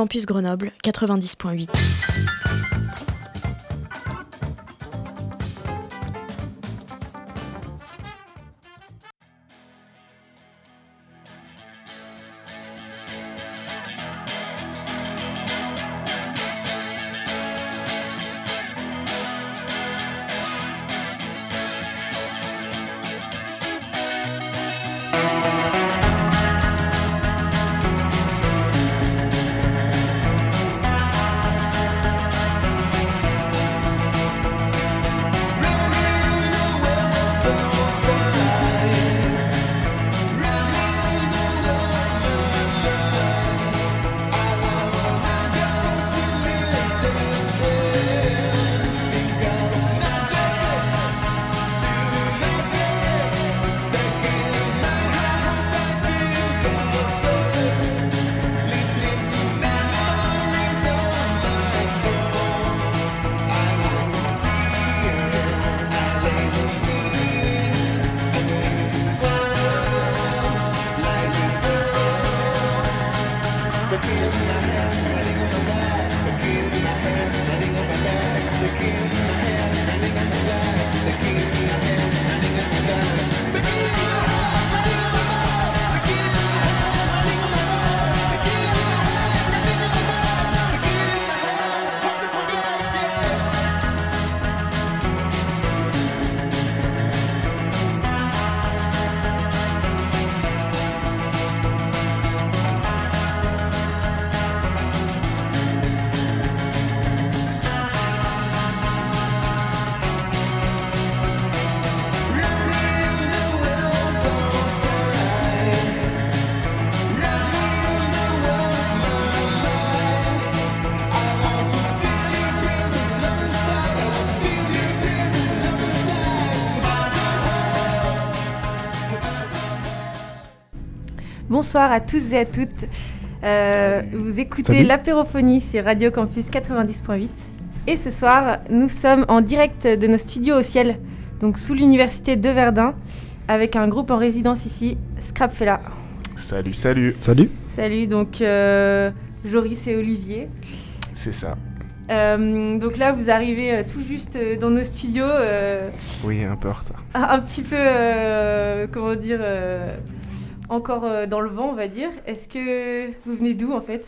Campus Grenoble 90.8. Bonsoir à tous et à toutes. Euh, vous écoutez Salut. l'apérophonie sur Radio Campus 90.8. Et ce soir, nous sommes en direct de nos studios au ciel, donc sous l'université de Verdun, avec un groupe en résidence ici, Scrapfella. Salut, salut. Salut. Salut, donc euh, Joris et Olivier. C'est ça. Euh, donc là, vous arrivez euh, tout juste euh, dans nos studios, euh, Oui, un peu en retard. un un petit peu, euh, comment dire, euh, encore euh, dans le vent, on va dire. Est-ce que vous venez d'où en fait?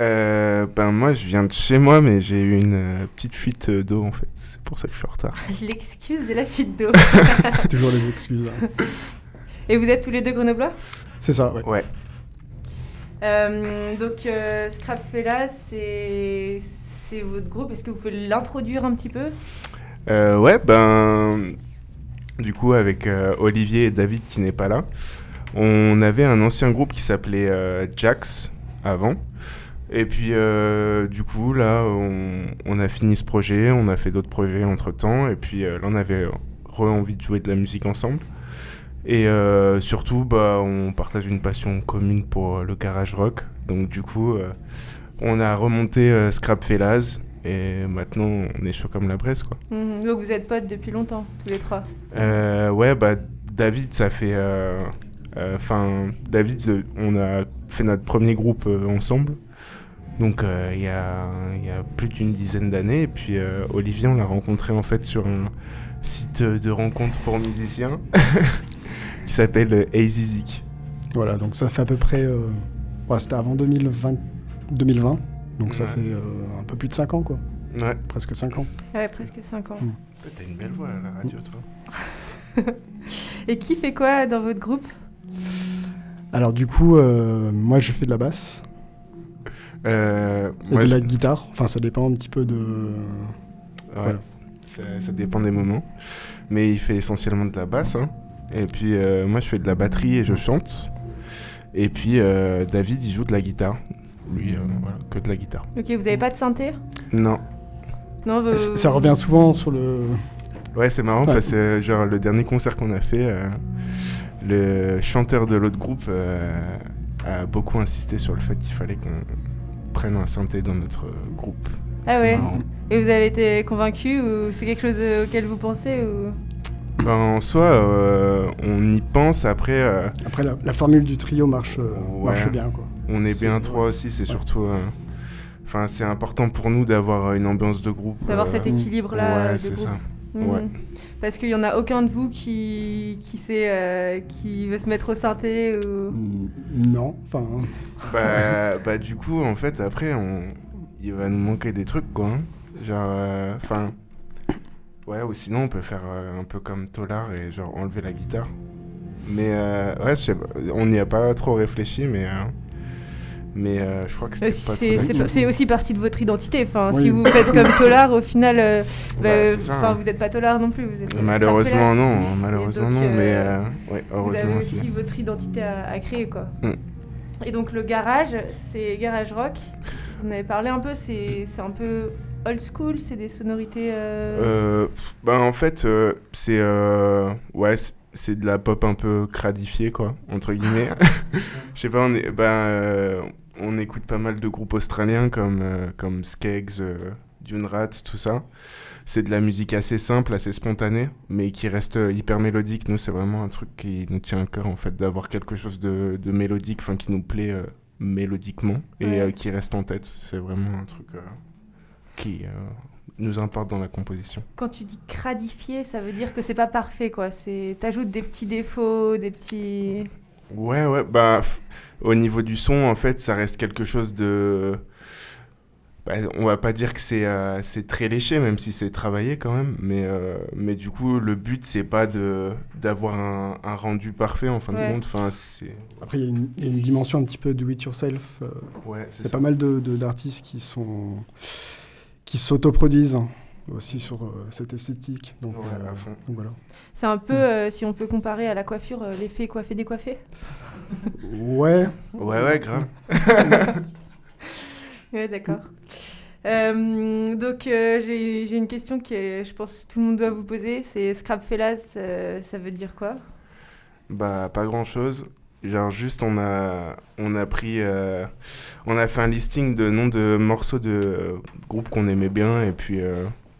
Euh, ben moi, je viens de chez moi, mais j'ai eu une euh, petite fuite euh, d'eau en fait. C'est pour ça que je suis en retard. L'excuse de la fuite d'eau. Toujours les excuses. hein. Et vous êtes tous les deux grenoblois? C'est ça, ouais. Ouais. Euh, Donc euh, Scrapfella, c'est c'est votre groupe. Est-ce que vous pouvez l'introduire un petit peu? Euh, ouais, ben du coup avec euh, Olivier et David qui n'est pas là, on avait un ancien groupe qui s'appelait euh, Jax avant. Et puis euh, du coup là, on, on a fini ce projet, on a fait d'autres projets entre temps, et puis euh, là on avait re envie de jouer de la musique ensemble. Et surtout, bah, on partage une passion commune pour le garage rock. Donc du coup, on a remonté Scrap Fellas et maintenant on est chaud comme la braise quoi. Mhm. Donc vous êtes potes depuis longtemps, tous les trois? Euh, ouais, bah David, ça fait. Enfin, David, euh, on a fait notre premier groupe euh, ensemble. Donc euh, il y, a, il y a plus d'une dizaine d'années. Et puis euh, Olivier, on l'a rencontré en fait sur un site de rencontre pour musiciens qui s'appelle euh, Easy Zik. Voilà, donc ça fait à peu près. euh, ouais, C'était avant 2020, 2020 donc ça fait euh, un peu plus de 5 ans, quoi. Ouais. Presque 5 ans. Ouais, presque 5 ans. Mm. T'as une belle voix à la radio, toi. Et qui fait quoi dans votre groupe? Alors, du coup, euh, moi je fais de la basse Euh, et moi, de je- la guitare. Enfin, ça dépend un petit peu de. Ouais, Voilà. ça, ça dépend des moments. Mais il fait essentiellement de la basse. hein. Et puis euh, moi, je fais de la batterie et je chante. Et puis euh, David, il joue de la guitare. Lui, euh, voilà, que de la guitare. Ok, vous avez pas de synthé? Non. Non, vous- Ça revient souvent sur le. Ouais, c'est marrant Ouais. parce que genre le dernier concert qu'on a fait, euh, le chanteur de l'autre groupe euh, a beaucoup insisté sur le fait qu'il fallait qu'on prenne un synthé dans notre groupe. Ah ouais. marrant. Et vous avez été convaincu ou c'est quelque chose euh, auquel vous pensez ou... Ben, en soi, euh, on y pense. Après, euh, Après, la, la formule du trio marche, euh, Ouais. marche bien, quoi. on est bien trois aussi. C'est surtout, euh, enfin, c'est important pour nous d'avoir une ambiance de groupe. D'avoir euh, cet équilibre-là Ouais, c'est ça. Mhm. Ouais. Parce qu'il y en a aucun de vous qui, qui, sait, euh, qui veut se mettre au synthé ou... Mm, Non, enfin. bah, bah, du coup, en fait, après, on... il va nous manquer des trucs, quoi. hein. Genre, euh, enfin. ouais, ou sinon, on peut faire euh, un peu comme Tolar et genre enlever la guitare. Mais, euh, ouais, on n'y a pas trop réfléchi, mais. Euh, mais euh, je crois que Euh, c'était pas C'est aussi partie de votre identité. Enfin, Oui. Si vous faites comme Tolar, au final, euh, bah, ça, enfin, hein. vous n'êtes pas Tolar non plus. Vous êtes Malheureusement, Scrapfella. non. Malheureusement, donc, non. euh, Mais, euh, ouais, Vous heureusement avez aussi. aussi votre identité à, à créer, quoi. Mm. Et donc le garage, c'est garage rock. Vous en avez parlé un peu. C'est c'est un peu old school. C'est des sonorités. euh, Euh, bah, en fait, euh, c'est euh, ouais, c'est- c'est de la pop un peu cradifiée, quoi, entre guillemets. Je sais pas, on, est, bah, euh, on écoute pas mal de groupes australiens comme, euh, comme Skeggs, euh, Dune Rats, tout ça. C'est de la musique assez simple, assez spontanée, mais qui reste euh, hyper mélodique. Nous, c'est vraiment un truc qui nous tient à cœur, en fait, d'avoir quelque chose de, de mélodique, enfin, qui nous plaît euh, mélodiquement et Ouais. qui reste en tête. C'est vraiment un truc qui nous importe dans la composition. Quand tu dis cradifié, ça veut dire que c'est pas parfait, quoi. C'est t'ajoutes des petits défauts, des petits. Ouais, ouais, bah, au niveau du son, en fait, ça reste quelque chose de. Bah, on va pas dire que c'est euh, c'est très léché, même si c'est travaillé quand même, mais, euh, mais du coup, le but, c'est pas de d'avoir un, un rendu parfait en fin Ouais. de compte. Enfin, c'est. Après, il y, a une- il y a une dimension un petit peu do it yourself. euh, Ouais, Il c'est y a ça. pas mal de- de- d'artistes qui sont qui s'autoproduisent hein, aussi sur euh, cette esthétique. Donc, Ouais, euh, à fond. donc voilà. C'est un peu, euh, si on peut comparer à la coiffure, euh, l'effet coiffé décoiffé? Ouais. Ouais, ouais, grave. Ouais, d'accord. Euh, donc euh, j'ai j'ai une question qui est, je pense, que tout le monde doit vous poser. C'est Scrapfellas, euh, ça veut dire quoi? Bah, pas grand chose. Genre, juste, on a, on a pris. euh, on a fait un listing de noms de morceaux de euh, groupes qu'on aimait bien, et puis.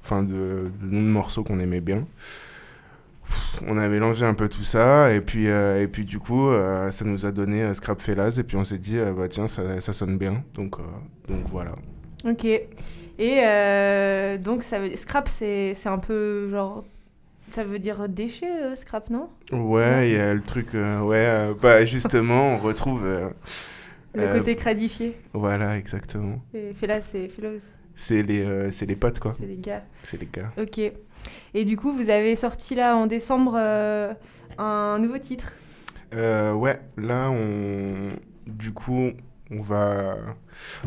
Enfin, de, de noms de morceaux qu'on aimait bien. Pff, On a mélangé un peu tout ça, et puis, euh, et puis du coup, euh, ça nous a donné euh, Scrapfellas, et puis on s'est dit, bah tiens, ça, ça sonne bien. Donc, donc voilà. Ok. Et donc ça veut scrap, c'est un peu genre, ça veut dire déchet, euh, scrap, non? Ouais, il y a le truc. euh, ouais, euh, bah justement, on retrouve. Le côté cradifié. Voilà, exactement. Et Fellas, c'est Fellows. C'est les, euh, c'est les potes, quoi. C'est les gars. C'est les gars. Ok. Et du coup, vous avez sorti là en décembre euh, un nouveau titre. Euh, ouais, là, on... du coup, on va...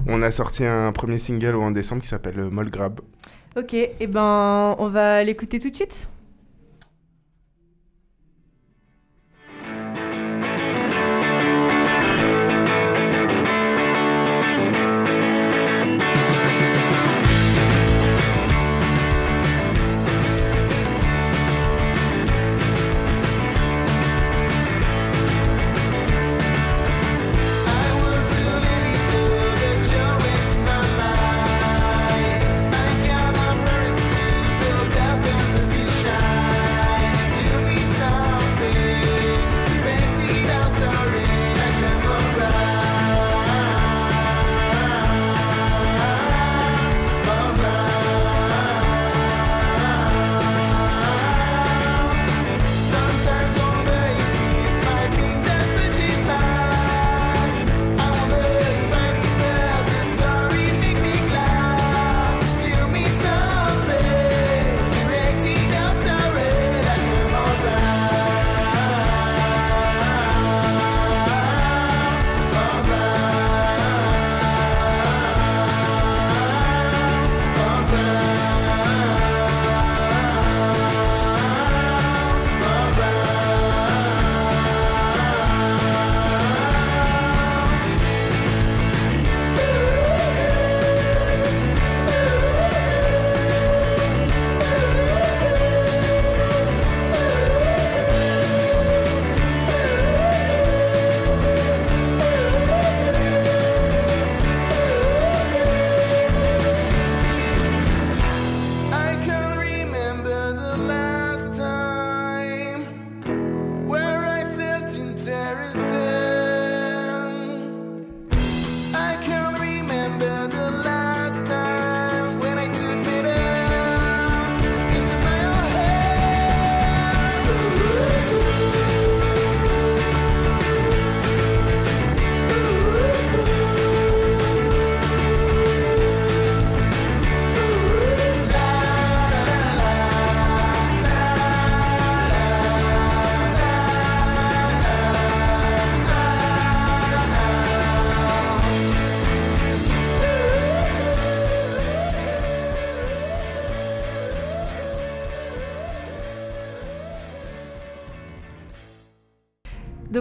On a sorti un premier single en décembre qui s'appelle euh, Moll Grab. Ok, et ben on va l'écouter tout de suite.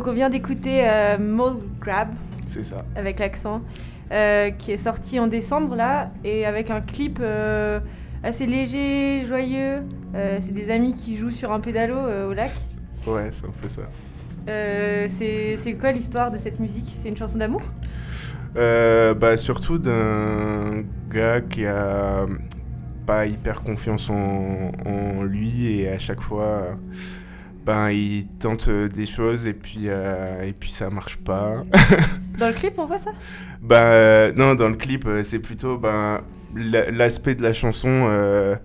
Donc on vient d'écouter euh, Mole Grab. C'est ça. Avec l'accent. Euh, qui est sorti en décembre là. Et avec un clip euh, assez léger, joyeux. c'est des amis qui jouent sur un pédalo au lac. Ouais, c'est un peu ça. c'est quoi l'histoire de cette musique? C'est une chanson d'amour? Bah, Surtout d'un gars qui a pas hyper confiance en, en, lui et à chaque fois ben, il tente euh, des choses et puis, euh, et puis ça marche pas. dans le clip, on voit ça? Ben euh, non, dans le clip, c'est plutôt ben, l'aspect de la chanson.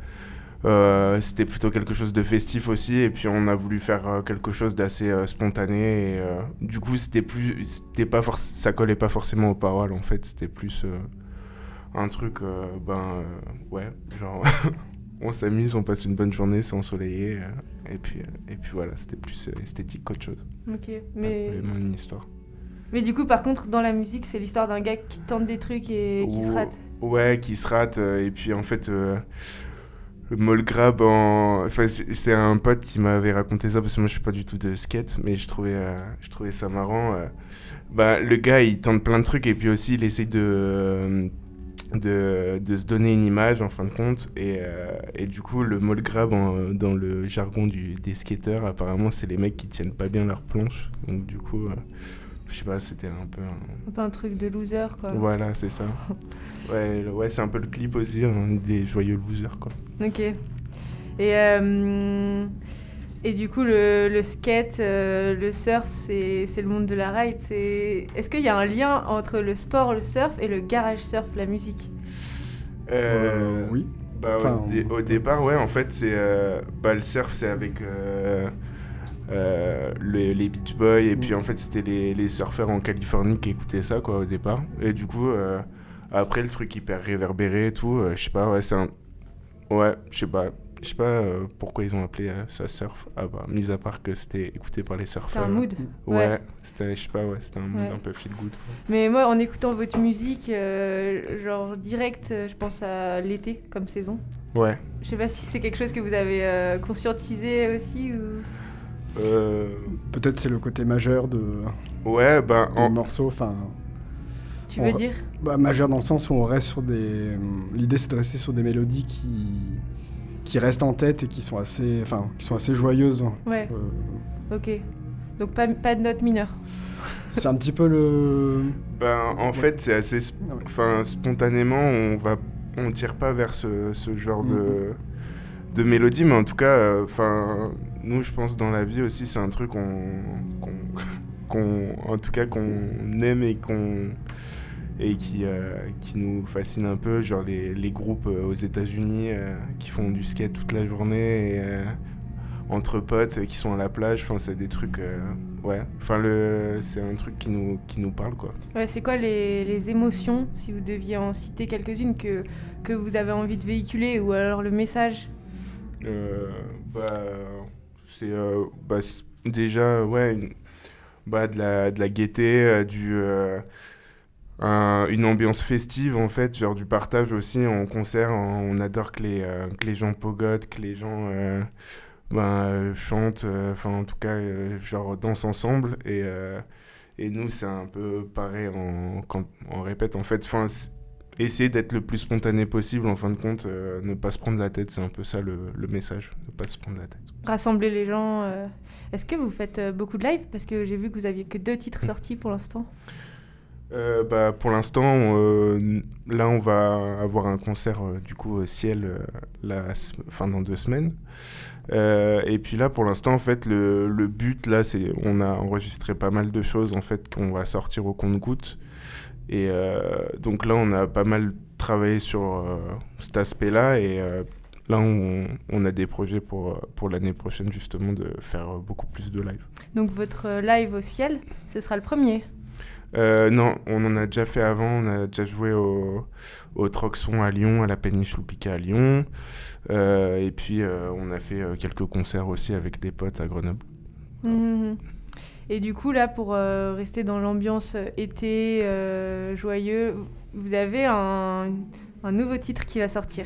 c'était plutôt quelque chose de festif aussi et puis on a voulu faire quelque chose d'assez spontané et du coup c'était plus c'était pas ça collait pas forcément aux paroles en fait c'était plus un truc ben ouais genre on s'amuse, on passe une bonne journée, c'est ensoleillé. Euh, et, puis, euh, et puis voilà, c'était plus euh, esthétique qu'autre chose. Ok, mais. Vraiment une histoire. Mais du coup, par contre, dans la musique, c'est l'histoire d'un gars qui tente des trucs et qui se rate. Ouais, qui se rate. et puis en fait, le Molgrab, en... enfin, c'est un pote qui m'avait raconté ça parce que moi je suis pas du tout de skate, mais je trouvais, je trouvais ça marrant. bah, le gars, il tente plein de trucs et puis aussi il essaye de de, de, se donner une image en fin de compte. Et, euh, et du coup, le mall grab dans le jargon du, des skateurs, apparemment, c'est les mecs qui tiennent pas bien leur planche. Donc, du coup, euh, je sais pas, c'était un peu. Un... peu un truc de loser, quoi. Voilà, c'est ça. ouais, ouais c'est un peu le clip aussi, hein, des joyeux losers, quoi. Ok. Et. Euh, et du coup, le, le skate, euh, le surf, c'est le monde de la ride. Est-ce qu'il y a un lien entre le sport, le surf et le garage surf, la musique? Euh, Oui. Bah, au, départ, ouais, en fait, c'est euh, bah, le surf, c'est avec les Beach Boys. Et puis, en fait, c'était les, les, surfeurs en Californie qui écoutaient ça, quoi, au départ. Et du coup, après, le truc hyper réverbéré et tout, je sais pas, ouais, c'est un. Ouais, je sais pas je sais pas euh, pourquoi ils ont appelé euh, ça surf. Ah bah, mis à part que c'était écouté par les surfeurs. C'était un mood. Ouais, c'était, je sais pas, ouais, c'était un mood un peu feel good. Mais moi, en écoutant votre musique, euh, genre direct, je pense à l'été comme saison. Ouais. Je sais pas si c'est quelque chose que vous avez conscientisé aussi ou. Peut-être c'est le côté majeur de. Ouais, ben. En... morceau, enfin. Tu veux dire? Bah, Majeur dans le sens où on reste sur des. L'idée c'est de rester sur des mélodies qui qui restent en tête et qui sont assez, enfin, qui sont assez joyeuses. Ouais. Euh, ok. Donc pas, pas de notes mineures. c'est un petit peu le. Ben, en fait, c'est assez, ah enfin, spontanément, on va, on tire pas vers ce, ce genre de, mm-hmm. de mélodie, mais en tout cas, euh, enfin, nous, je pense dans la vie aussi, c'est un truc qu'on, en tout cas, qu'on aime et qu'on et qui, euh, qui nous fascine un peu, genre les, les groupes euh, aux États-Unis euh, qui font du skate toute la journée et, entre potes qui sont à la plage. Enfin, c'est des trucs, ouais. Enfin, le, c'est un truc qui nous, qui nous parle, quoi. Ouais, c'est quoi les, les, émotions, si vous deviez en citer quelques-unes, que, que vous avez envie de véhiculer, ou alors le message? Bah, c'est bah, déjà, ouais, bah, de, la, de la gaieté, du une ambiance festive en fait, genre du partage aussi en concert. On adore que les, euh, que les gens pogotent, que les gens euh, ben, euh, chantent, enfin en tout cas, genre dansent ensemble. Et, et nous, c'est un peu pareil, en, quand on répète en fait. Enfin, essayer d'être le plus spontané possible, en fin de compte, ne pas se prendre la tête, c'est un peu ça le, le, message, ne pas se prendre la tête. Rassembler les gens. Est-ce que vous faites beaucoup de live? Parce que j'ai vu que vous aviez que deux titres sortis pour l'instant. Euh, bah, pour l'instant, euh, là, on va avoir un concert euh, du coup au ciel fin dans deux semaines. Et puis là, pour l'instant, en fait, le, but là, c'est on a enregistré pas mal de choses en fait qu'on va sortir au compte-goutte. Et donc là, on a pas mal travaillé sur cet aspect-là et là, on, on a des projets pour, pour l'année prochaine justement de faire beaucoup plus de live. Donc votre live au ciel, ce sera le premier. Euh, non, on en a déjà fait avant. On a déjà joué au, au Troxon à Lyon, à la Péninsule Piquet à Lyon. Euh, et puis, euh, on a fait quelques concerts aussi avec des potes à Grenoble. Mhm. Et du coup, là, pour rester dans l'ambiance été, joyeux, vous avez un, un nouveau titre qui va sortir.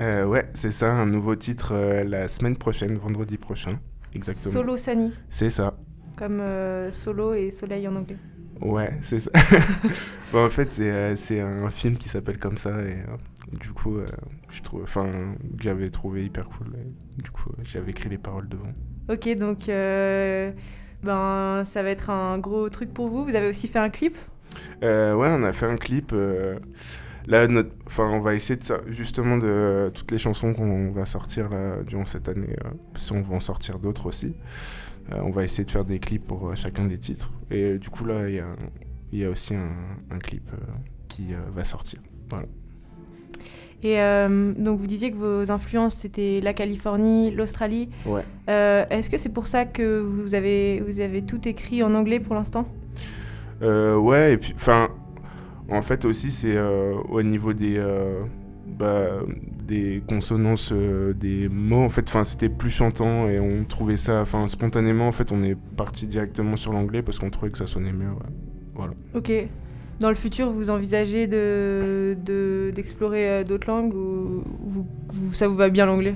Ouais, c'est ça, un nouveau titre la semaine prochaine, vendredi prochain. Exactement. Solo Sunny, C'est ça. comme solo et soleil en anglais. Ouais, c'est ça. Bon, en fait, c'est euh, c'est un film qui s'appelle comme ça. Et euh, du coup, euh, je trouve, enfin, que j'avais trouvé hyper cool. Et du coup, j'avais écrit les paroles devant. Ok, donc ben, ça va être un gros truc pour vous. Vous avez aussi fait un clip? Euh, ouais, on a fait un clip. euh, là, notre, enfin, on va essayer de justement de toutes les chansons qu'on va sortir là durant cette année. si on va en sortir d'autres aussi, on va essayer de faire des clips pour euh, chacun des titres. Et euh, du coup là, il y a, il y a aussi un, un clip euh, qui euh, va sortir. Voilà. Et euh, donc vous disiez que vos influences c'était la Californie, l'Australie. Ouais. Euh, Est-ce que c'est pour ça que vous avez, vous avez tout écrit en anglais pour l'instant? Euh, ouais, et puis, enfin, en fait aussi, c'est euh, au niveau des, euh, bah, des consonances euh, des mots. En fait, enfin, c'était plus chantant et on trouvait ça, enfin, spontanément, en fait, on est parti directement sur l'anglais parce qu'on trouvait que ça sonnait mieux. ouais. Voilà. Ok. Dans le futur, vous envisagez de de- d'explorer euh, d'autres langues ou vous, vous- ça vous va bien l'anglais?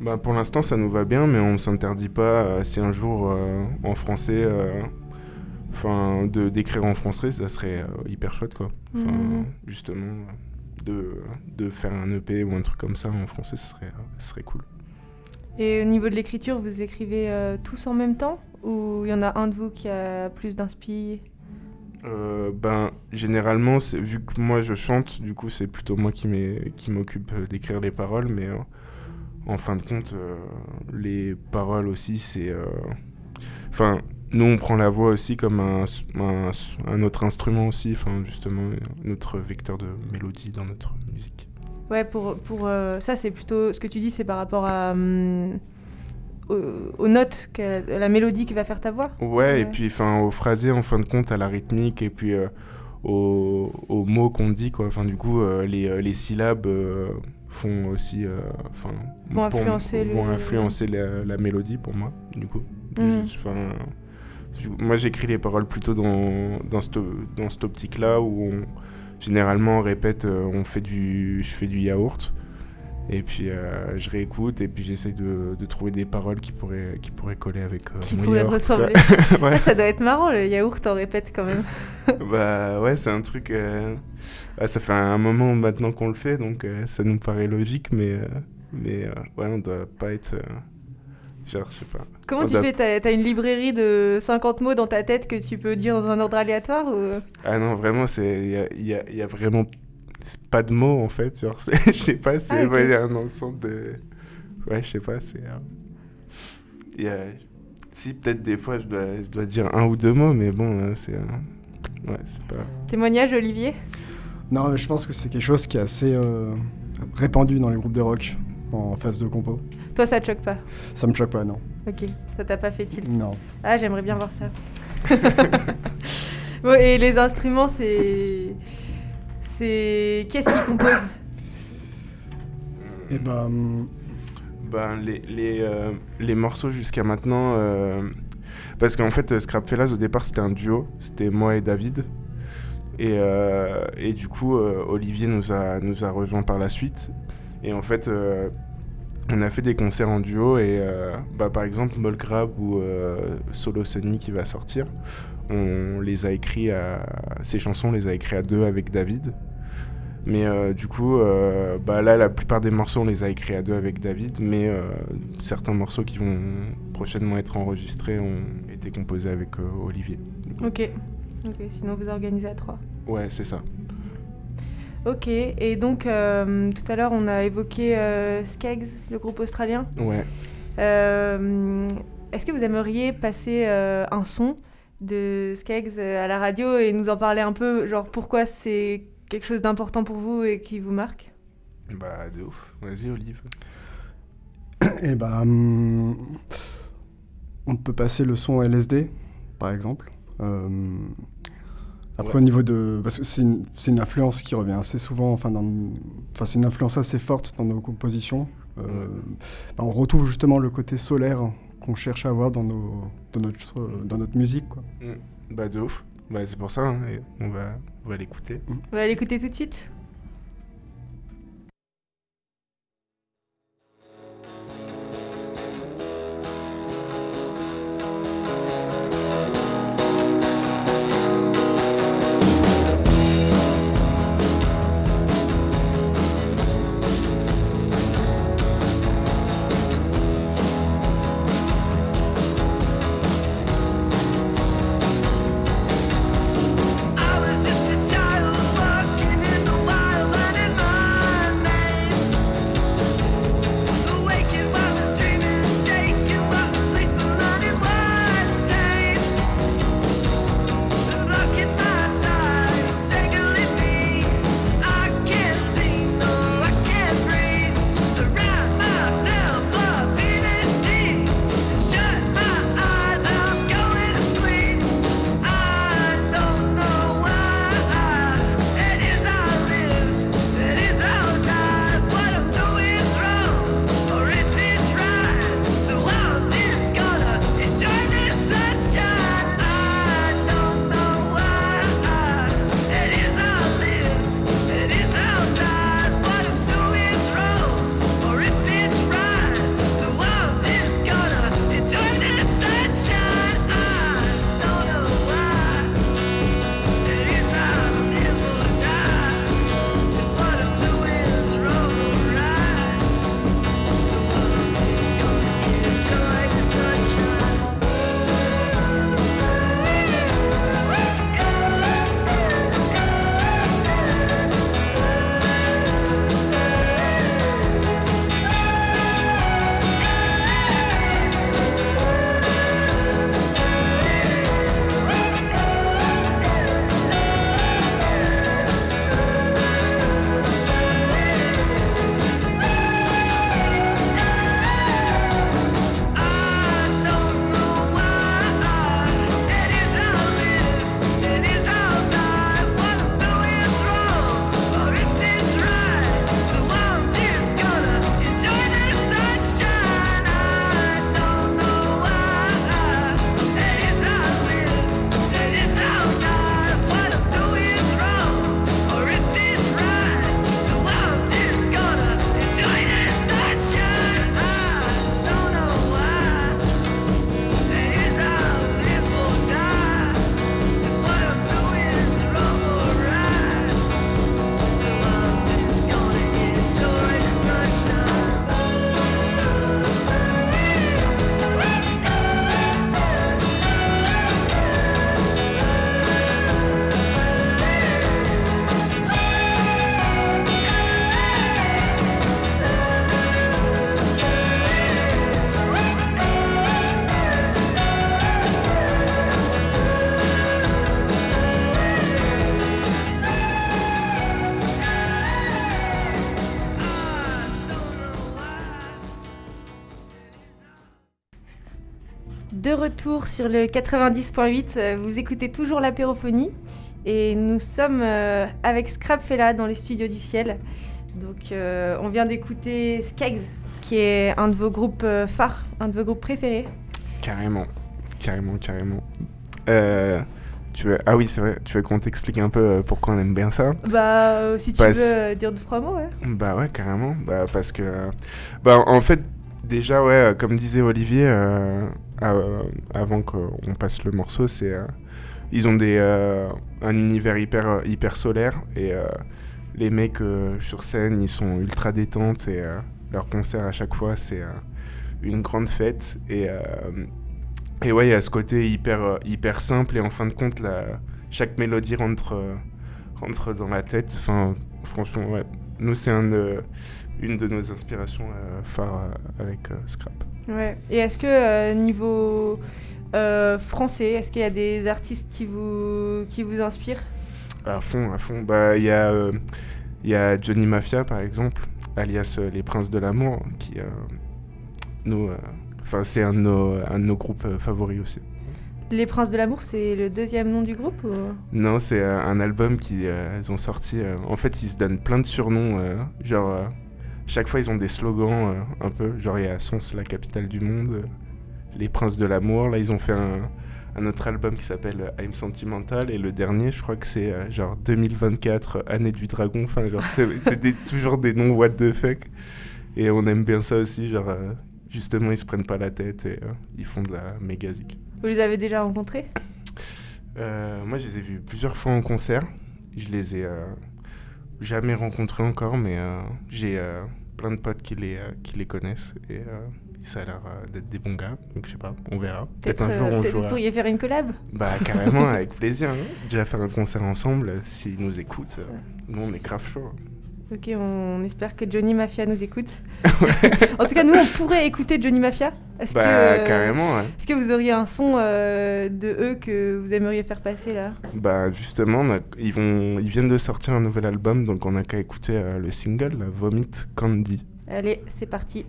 Bah, pour l'instant, ça nous va bien, mais on s'interdit pas euh, si un jour euh, en français, enfin, de d'écrire en français, ça serait hyper chouette, quoi. Enfin, Mhm. justement, de, de faire un EP ou un truc comme ça en français, ce serait, euh, ce serait cool. Et au niveau de l'écriture, vous écrivez euh, tous en même temps? Ou il y en a un de vous qui a plus d'inspi? Euh, ben, généralement, vu que moi je chante, du coup, c'est plutôt moi qui m'occupe d'écrire les paroles, mais euh, en fin de compte, les paroles aussi, c'est. Enfin, nous, on prend la voix aussi comme un, un autre instrument aussi, enfin, justement, notre vecteur de mélodie dans notre musique. Ouais, pour, pour euh, ça, c'est plutôt ce que tu dis, c'est par rapport à, hum, aux, aux notes, que la, la mélodie qui va faire ta voix. Ouais, et puis enfin au phrasé en fin de compte, à la rythmique et puis euh, aux, aux mots qu'on dit quoi. Enfin du coup euh, les, les syllabes font aussi enfin Vont pour- influencer le- vont influencer la, la mélodie pour moi du coup. Enfin, coup, moi j'écris les paroles plutôt dans dans cette dans cette optique là où on- généralement on répète euh, on fait du je fais du yaourt. Et puis euh, je réécoute et puis j'essaie de, de trouver des paroles qui pourraient, qui pourraient coller avec euh, Qui mon yaourt, quoi. ressembler. Ouais. Ah, ça doit être marrant, le yaourt en répète quand même. Bah ouais, c'est un truc. euh, ah, ça fait un moment maintenant qu'on le fait, donc ça nous paraît logique, mais, mais ouais, on doit pas être. Genre, je sais pas. Comment tu fais? T'as une librairie de 50 mots dans ta tête que tu peux dire dans un ordre aléatoire ou... Ah non, vraiment, c'est il y a, il y a- il y a vraiment pas de mots en fait. Genre, je sais pas, c'est Ah, ouais, un ensemble de. Ouais, je sais pas, c'est. euh, il y a- Si, peut-être des fois, je dois, je dois dire un ou deux mots, mais bon, euh, c'est. euh, Ouais, c'est pas. Témoignage, Olivier? Non, mais je pense que c'est quelque chose qui est assez euh, répandu dans les groupes de rock en phase de compo. Toi, ça te choque pas Ça me choque pas, non. Ok, ça t'a pas fait tilt. Non. Ah, j'aimerais bien voir ça. bon, et les instruments, c'est. C'est. Qu'est-ce qui compose Et ben, hum, Ben, les, les, euh, les morceaux jusqu'à maintenant. euh, parce qu'en fait, euh, Scrap Fellas, au départ, c'était un duo. C'était moi et David. Et, euh, et du coup, euh, Olivier nous a, nous a rejoint par la suite. Et en fait, euh, on a fait des concerts en duo. Et euh, bah, par exemple, Molgrab ou euh, Solo Sunny qui va sortir, on les a écrits à. Ces chansons, on les a écrits à deux avec David. Mais euh, du coup, bah là, la plupart des morceaux, on les a écrits à deux avec David, mais certains morceaux qui vont prochainement être enregistrés ont été composés avec Olivier. Ok. Ok, sinon vous organisez à trois. Ouais, c'est ça. Ok, et donc euh, tout à l'heure on a évoqué euh, Skeggs, le groupe australien. Ouais. Euh, Est-ce que vous aimeriez passer euh, un son de Skeggs à la radio et nous en parler un peu, genre pourquoi c'est quelque chose d'important pour vous et qui vous marque? Bah, de ouf. Vas-y, Olive. Et bah, hum, on peut passer le son LSD, par exemple. Euh, après, Ouais. au niveau de. Parce que c'est une, c'est une influence qui revient assez souvent, enfin, dans, enfin c'est une influence assez forte dans nos compositions. Euh, bah, on retrouve justement le côté solaire qu'on cherche à avoir dans, nos, dans, notre, dans notre musique. Quoi. Mm. Bah, de ouf. Bah, c'est pour ça, hein, on va, on va l'écouter. On va l'écouter tout de suite Sur le 90.8, euh, vous écoutez toujours l'apérophonie et nous sommes euh, avec Scrap Fella dans les studios du ciel. Donc euh, on vient d'écouter Skeggs qui est un de vos groupes phares, un de vos groupes préférés. Carrément. Carrément, carrément. Euh, tu veux... Ah oui, c'est vrai. Tu veux qu'on t'explique un peu pourquoi on aime bien ça? Bah euh, si tu Parce- veux dire deux trois mots, ouais. Bah ouais, carrément. Bah parce que... Bah en fait, déjà, ouais, comme disait Olivier, avant qu'on passe le morceau, c'est... euh, ils ont des, euh, un univers hyper, euh, hyper solaire et euh, les mecs euh, sur scène, ils sont ultra détentes et euh, leur concert à chaque fois, c'est euh, une grande fête. Et, euh, et ouais, il y a ce côté hyper, euh, hyper simple et en fin de compte, chaque mélodie rentre, euh, rentre dans la tête. Enfin, franchement. Nous, c'est un, une de nos inspirations euh, phares euh, avec euh, Scrap. Ouais. Et est-ce que euh, niveau euh, français, est-ce qu'il y a des artistes qui vous, qui vous inspirent? À fond, à fond. Bah, il y, a, euh, y a Johnny Mafia, par exemple, alias euh, Les Princes de l'Amour, qui, nous, c'est un, de nos- un de nos groupes favoris aussi. Les Princes de l'amour, c'est le deuxième nom du groupe ou... Non, c'est un album qu'ils ont sorti. en fait, ils se donnent plein de surnoms. genre, chaque fois, ils ont des slogans euh, un peu. Genre, il y a Sens, la capitale du monde. euh, Les Princes de l'amour. Là, ils ont fait un, un autre album qui s'appelle euh, I'm Sentimental. Et le dernier, je crois que c'est euh, genre 2024, euh, année du dragon. Enfin, genre, c'est toujours des noms what the fuck. Et on aime bien ça aussi. Genre, euh, justement, ils se prennent pas la tête et euh, ils font de la méga zik. Vous les avez déjà rencontrés? Euh, moi, je les ai vus plusieurs fois en concert. Je les ai euh, jamais rencontrés encore, mais euh, j'ai euh, plein de potes qui les, euh, qui les connaissent et euh, ça a l'air euh, d'être des bons gars. Donc, je sais pas, on verra. Peut-être un jour on peut-être vous jouera. pourriez faire une collab Bah, carrément, avec plaisir. hein. Déjà faire un concert ensemble, s'ils nous écoutent, nous on est grave chaud. Ok, on espère que Johnny Mafia nous écoute. en tout cas, nous, on pourrait écouter Johnny Mafia. Est-ce Bah, que, euh, carrément, ouais. Est-ce que vous auriez un son euh, de eux que vous aimeriez faire passer là? Bah, justement, a- ils, vont, ils viennent de sortir un nouvel album, donc on a qu'à écouter euh, le single, là, Vomit Candy. Allez, c'est parti.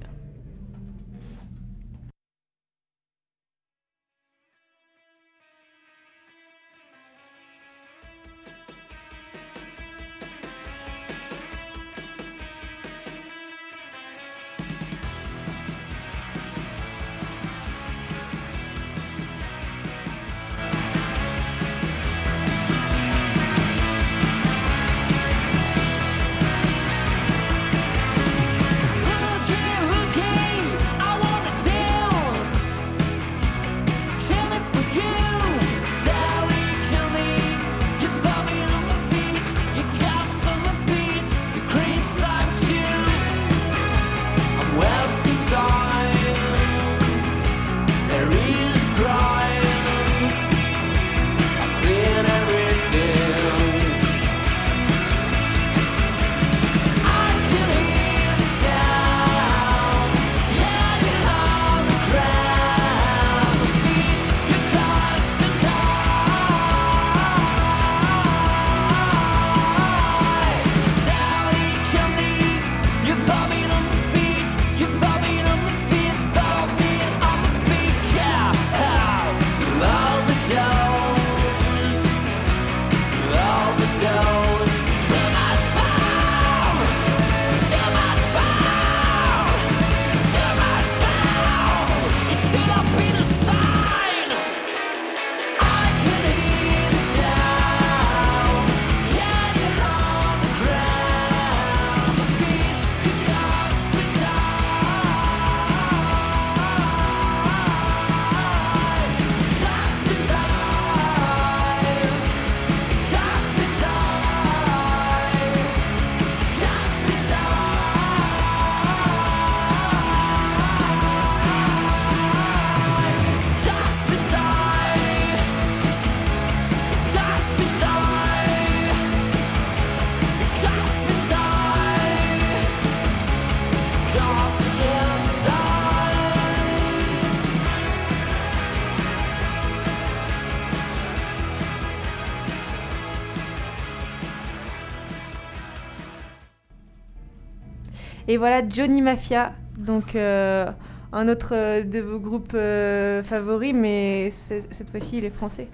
Et voilà Johnny Mafia, donc euh, un autre euh, de vos groupes euh, favoris, mais cette fois-ci il est français.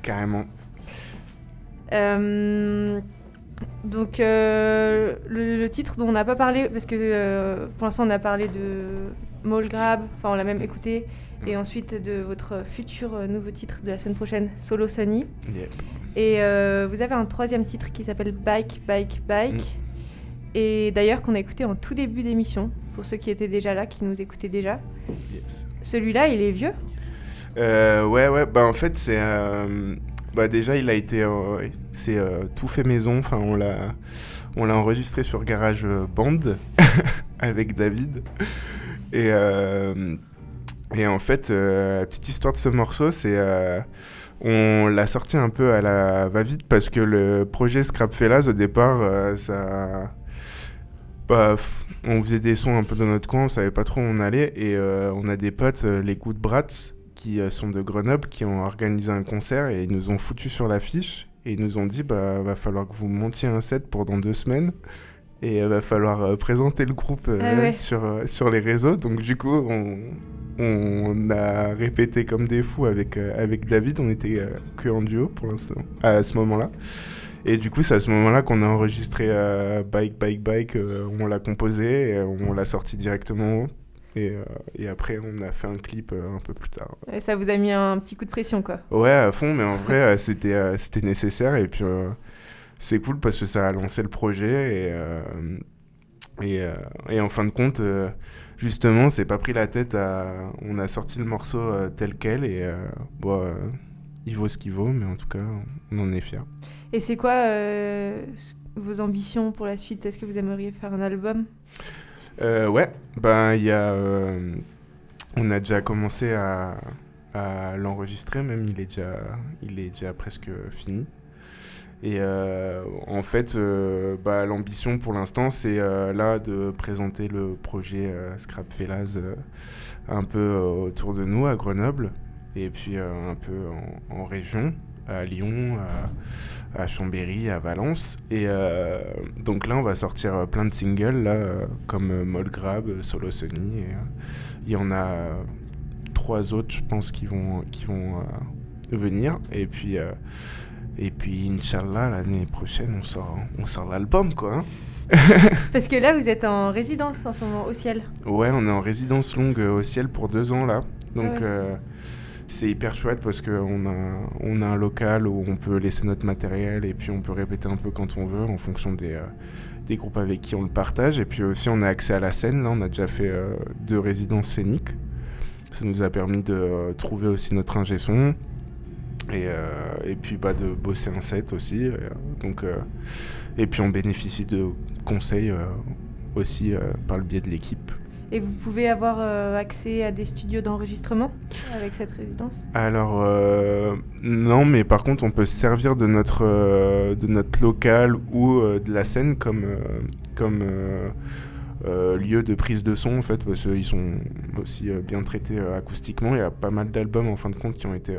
Carrément. Euh, donc le, le titre dont on n'a pas parlé, parce que pour l'instant on a parlé de Mole Grab, enfin on l'a même écouté, et ensuite de votre futur nouveau titre de la semaine prochaine, Solo Sunny. Et vous avez un troisième titre qui s'appelle Bike, Bike, Bike. Et d'ailleurs qu'on a écouté en tout début d'émission, pour ceux qui étaient déjà là, qui nous écoutaient déjà. Yes. Celui-là, il est vieux? Euh, ouais, ouais, bah en fait, c'est. euh, bah déjà, il a été. euh, c'est euh, tout fait maison. Enfin, on l'a, on l'a enregistré sur Garage Band avec David. Et, et en fait, la petite histoire de ce morceau, c'est. On l'a sorti un peu à la va-vite parce que le projet Scrap Fellas, au départ, euh, ça. Bah, on faisait des sons un peu dans notre coin, on savait pas trop où on allait. Et euh, on a des potes, euh, les Good Brats, qui euh, sont de Grenoble, qui ont organisé un concert et ils nous ont foutu sur l'affiche. Et ils nous ont dit bah, va falloir que vous montiez un set pour dans deux semaines. Et il va falloir présenter le groupe Ah ouais. sur, sur les réseaux. Donc, du coup, on, on a répété comme des fous avec, avec David. On était que en duo pour l'instant, à ce moment-là. Et du coup, c'est à ce moment-là qu'on a enregistré euh, Bike, Bike, Bike. euh, on l'a composé, et on l'a sorti directement. Et, euh, et après, on a fait un clip euh, un peu plus tard. Et ça vous a mis un petit coup de pression, quoi. Ouais, à fond, mais en vrai, euh, c'était euh, c'était nécessaire. Et puis, euh, c'est cool parce que ça a lancé le projet. Et, euh, et, euh, et en fin de compte, euh, justement, c'est pas pris la tête à. On a sorti le morceau euh, tel quel. Et euh, bon, euh, il vaut ce qu'il vaut, mais en tout cas, on en est fiers. Et c'est quoi euh, vos ambitions pour la suite? Est-ce que vous aimeriez faire un album? Euh, ouais, ben il y a, euh, on a déjà commencé à, à l'enregistrer, même il est déjà, il est déjà presque fini. Et euh, en fait, bah, l'ambition pour l'instant, c'est là de présenter le projet Scrap Fellas euh, un peu autour de nous à Grenoble et puis euh, un peu en, en région, à Lyon, à, à Chambéry, à Valence. Et euh, donc là, on va sortir euh, plein de singles, là, comme Moll Grab, euh, Solo Sony. Il y en a trois autres, je pense, qui vont, qui vont venir. Et puis, et puis Inch'Allah, l'année prochaine, on sort, on sort l'album, quoi. hein. Parce que là, vous êtes en résidence en ce moment, au ciel. Ouais, on est en résidence longue au ciel pour deux ans là. Donc Ah ouais. euh, c'est hyper chouette parce qu'on a, on a un local où on peut laisser notre matériel et puis on peut répéter un peu quand on veut en fonction des, euh, groupes avec qui on le partage. Et puis aussi on a accès à la scène. Là, on a déjà fait euh, deux résidences scéniques. Ça nous a permis de euh, trouver aussi notre ingé son. Et, puis bah, de bosser un set aussi. donc, et puis on bénéficie de conseils aussi par le biais de l'équipe. Et vous pouvez avoir euh, accès à des studios d'enregistrement avec cette résidence? Alors euh, non, mais par contre on peut se servir de notre euh, de notre local ou de la scène comme comme lieu de prise de son en fait parce qu'ils sont aussi bien traités acoustiquement. Il y a pas mal d'albums en fin de compte qui ont été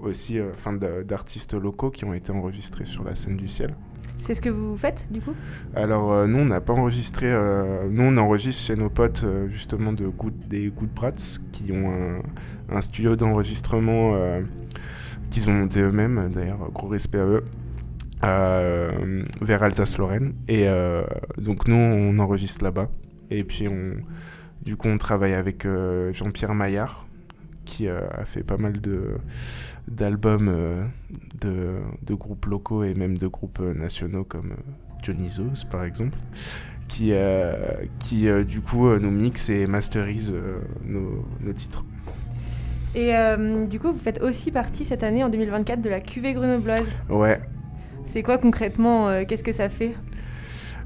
aussi enfin d'a- d'artistes locaux qui ont été enregistrés sur la scène du ciel. C'est ce que vous faites, du coup? Alors euh, nous on n'a pas enregistré, euh, nous on enregistre chez nos potes euh, justement de Good, des Good Brats qui ont un, studio d'enregistrement qu'ils ont monté eux-mêmes, d'ailleurs gros respect à eux, vers Alsace-Lorraine. Et donc nous on enregistre là-bas. Et puis on, du coup on travaille avec Jean-Pierre Maillard qui euh, a fait pas mal de d'albums euh, de, de groupes locaux et même de groupes euh, nationaux comme Dionysos par exemple, qui, qui du coup nous mixe et masterise nos, nos titres. Et euh, du coup, vous faites aussi partie cette année, en 2024, de la cuvée grenobloise. Ouais, C'est quoi concrètement euh, Qu'est-ce que ça fait?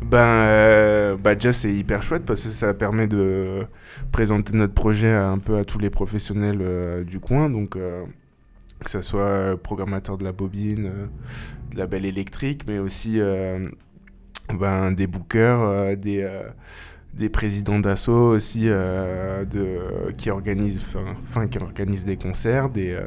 Ben euh, bah déjà c'est hyper chouette parce que ça permet de présenter notre projet un peu à tous les professionnels euh, du coin, donc euh, que ce soit programmateur de la bobine, de la belle électrique, mais aussi ben, des bookers, des, des présidents d'assaut aussi de, qui, organisent, 'fin- 'fin, qui organisent des concerts, des,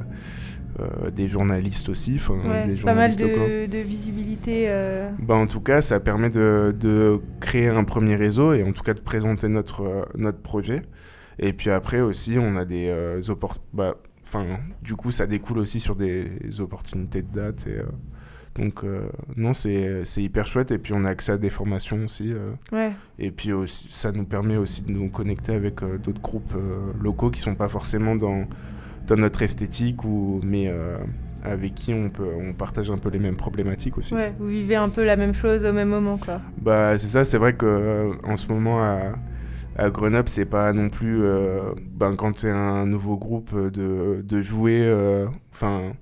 euh, des journalistes aussi. Ouais, des c'est pas mal journalistes de, de visibilité. euh, Bah, en tout cas, ça permet de, de créer un premier réseau et en tout cas de présenter notre, euh, notre projet. Et puis après aussi, on a des euh. Bah, Enfin, du coup, ça découle aussi sur des opportunités de date. Et, donc, non, c'est hyper chouette. Et puis, on a accès à des formations aussi. Ouais. et puis, aussi, ça nous permet aussi de nous connecter avec d'autres groupes locaux qui sont pas forcément dans, dans notre esthétique, ou, mais euh, avec qui on, peut, on partage un peu les mêmes problématiques aussi. ouais, vous vivez un peu la même chose au même moment, quoi. Bah, c'est ça, c'est vrai que euh, en ce moment à, à Grenoble, c'est pas non plus euh, ben, quand tu es un nouveau groupe de, de jouer. euh, Enfin,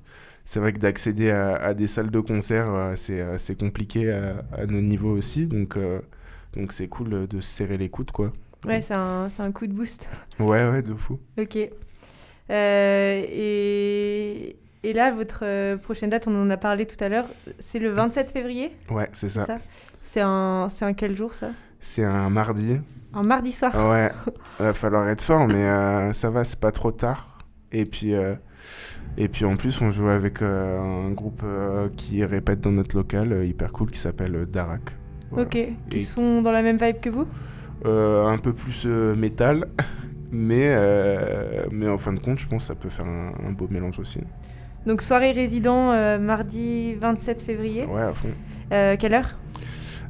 c'est vrai que d'accéder à, à des salles de concert, euh, c'est compliqué à, à nos niveaux aussi. Donc, donc c'est cool de se serrer les coudes, quoi. Ouais, c'est un, un coup de boost. Ouais, ouais, de fou. Ok. Euh, et Et là, votre euh, prochaine date, on en a parlé tout à l'heure, c'est le 27 février Ouais, c'est ça. C'est un, un quel jour ça C'est un mardi. Un mardi soir Ouais, va falloir être fort, mais euh, ça va, c'est pas trop tard. Et puis, euh, et puis en plus, on joue avec euh, un groupe qui répète dans notre local, hyper cool, qui s'appelle Darak. Voilà. Ok, qui Et- sont dans la même vibe que vous un peu plus métal, mais, euh, mais en fin de compte, je pense que ça peut faire un, un beau mélange aussi. Donc soirée résident euh, mardi 27 février. Ouais, à fond. Euh, quelle heure?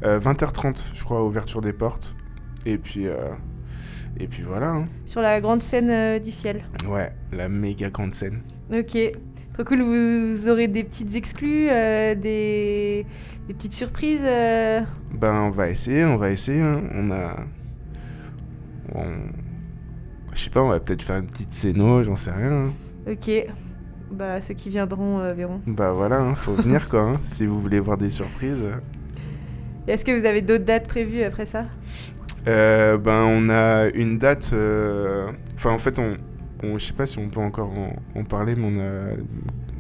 Euh, 20h30, je crois, ouverture des portes. Et puis, euh, et puis voilà. hein. Sur la grande scène euh, du ciel. Ouais, la méga grande scène. Ok, trop cool. Vous aurez des petites exclus, euh, des... des petites surprises. euh? Ben, on va essayer, on va essayer. hein. On a. On... Je sais pas, on va peut-être faire une petite scéno, j'en sais rien. hein. Ok, bah ceux qui viendront euh, verront. Bah voilà, hein, faut venir quoi. hein, si vous voulez voir des surprises. Est-ce que vous avez d'autres dates prévues après ça? Euh, ben, on a une date. euh, Enfin, en fait, on. on- Je sais pas si on peut encore en, en parler, mais on a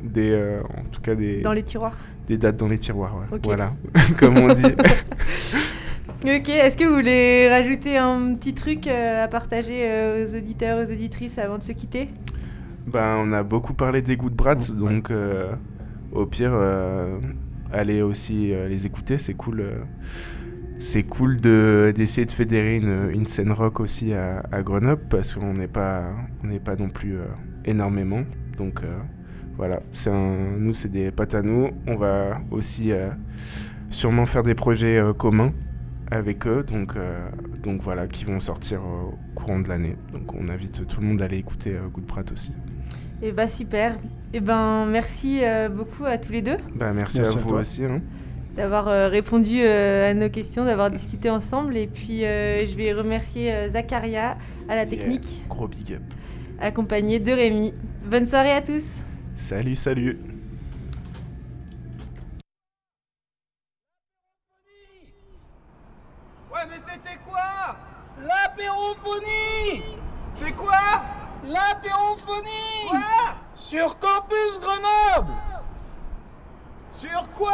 des. euh, En tout cas, des. Dans les tiroirs? Des dates dans les tiroirs, ouais. Voilà, comme on dit. Ok, est-ce que vous voulez rajouter un petit truc euh, à partager euh, aux auditeurs, aux auditrices avant de se quitter? Ben, on a beaucoup parlé des goûts de Bratz, donc euh, au pire, euh, allez aussi euh, les écouter, c'est cool. c'est cool de, d'essayer de fédérer une, une scène rock aussi à, à Grenoble, parce qu'on n'est pas, on n'est pas non plus euh, énormément. Donc euh, voilà, c'est un, nous c'est des potes à nous. On va aussi euh, sûrement faire des projets euh, communs avec eux, donc, euh, donc voilà, qui vont sortir euh, au courant de l'année. Donc on invite tout le monde à aller écouter euh, Good Prat aussi. Eh bah super. Eh ben merci euh, beaucoup à tous les deux Bah merci, Merci à à vous toi. aussi. hein. d'avoir euh, répondu euh, à nos questions, d'avoir discuté ensemble. Et puis euh, je vais remercier euh, Zacharia à la technique, Yeah, Gros big up. accompagné de Rémi. Bonne soirée à tous. Salut, salut. Ouais, mais c'était quoi L'apérophonie C'est quoi L'apérophonie Quoi Sur Campus Grenoble Sur quoi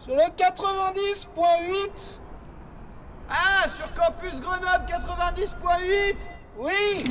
Sur le 90.8 Ah, sur Campus Grenoble 90.8 Oui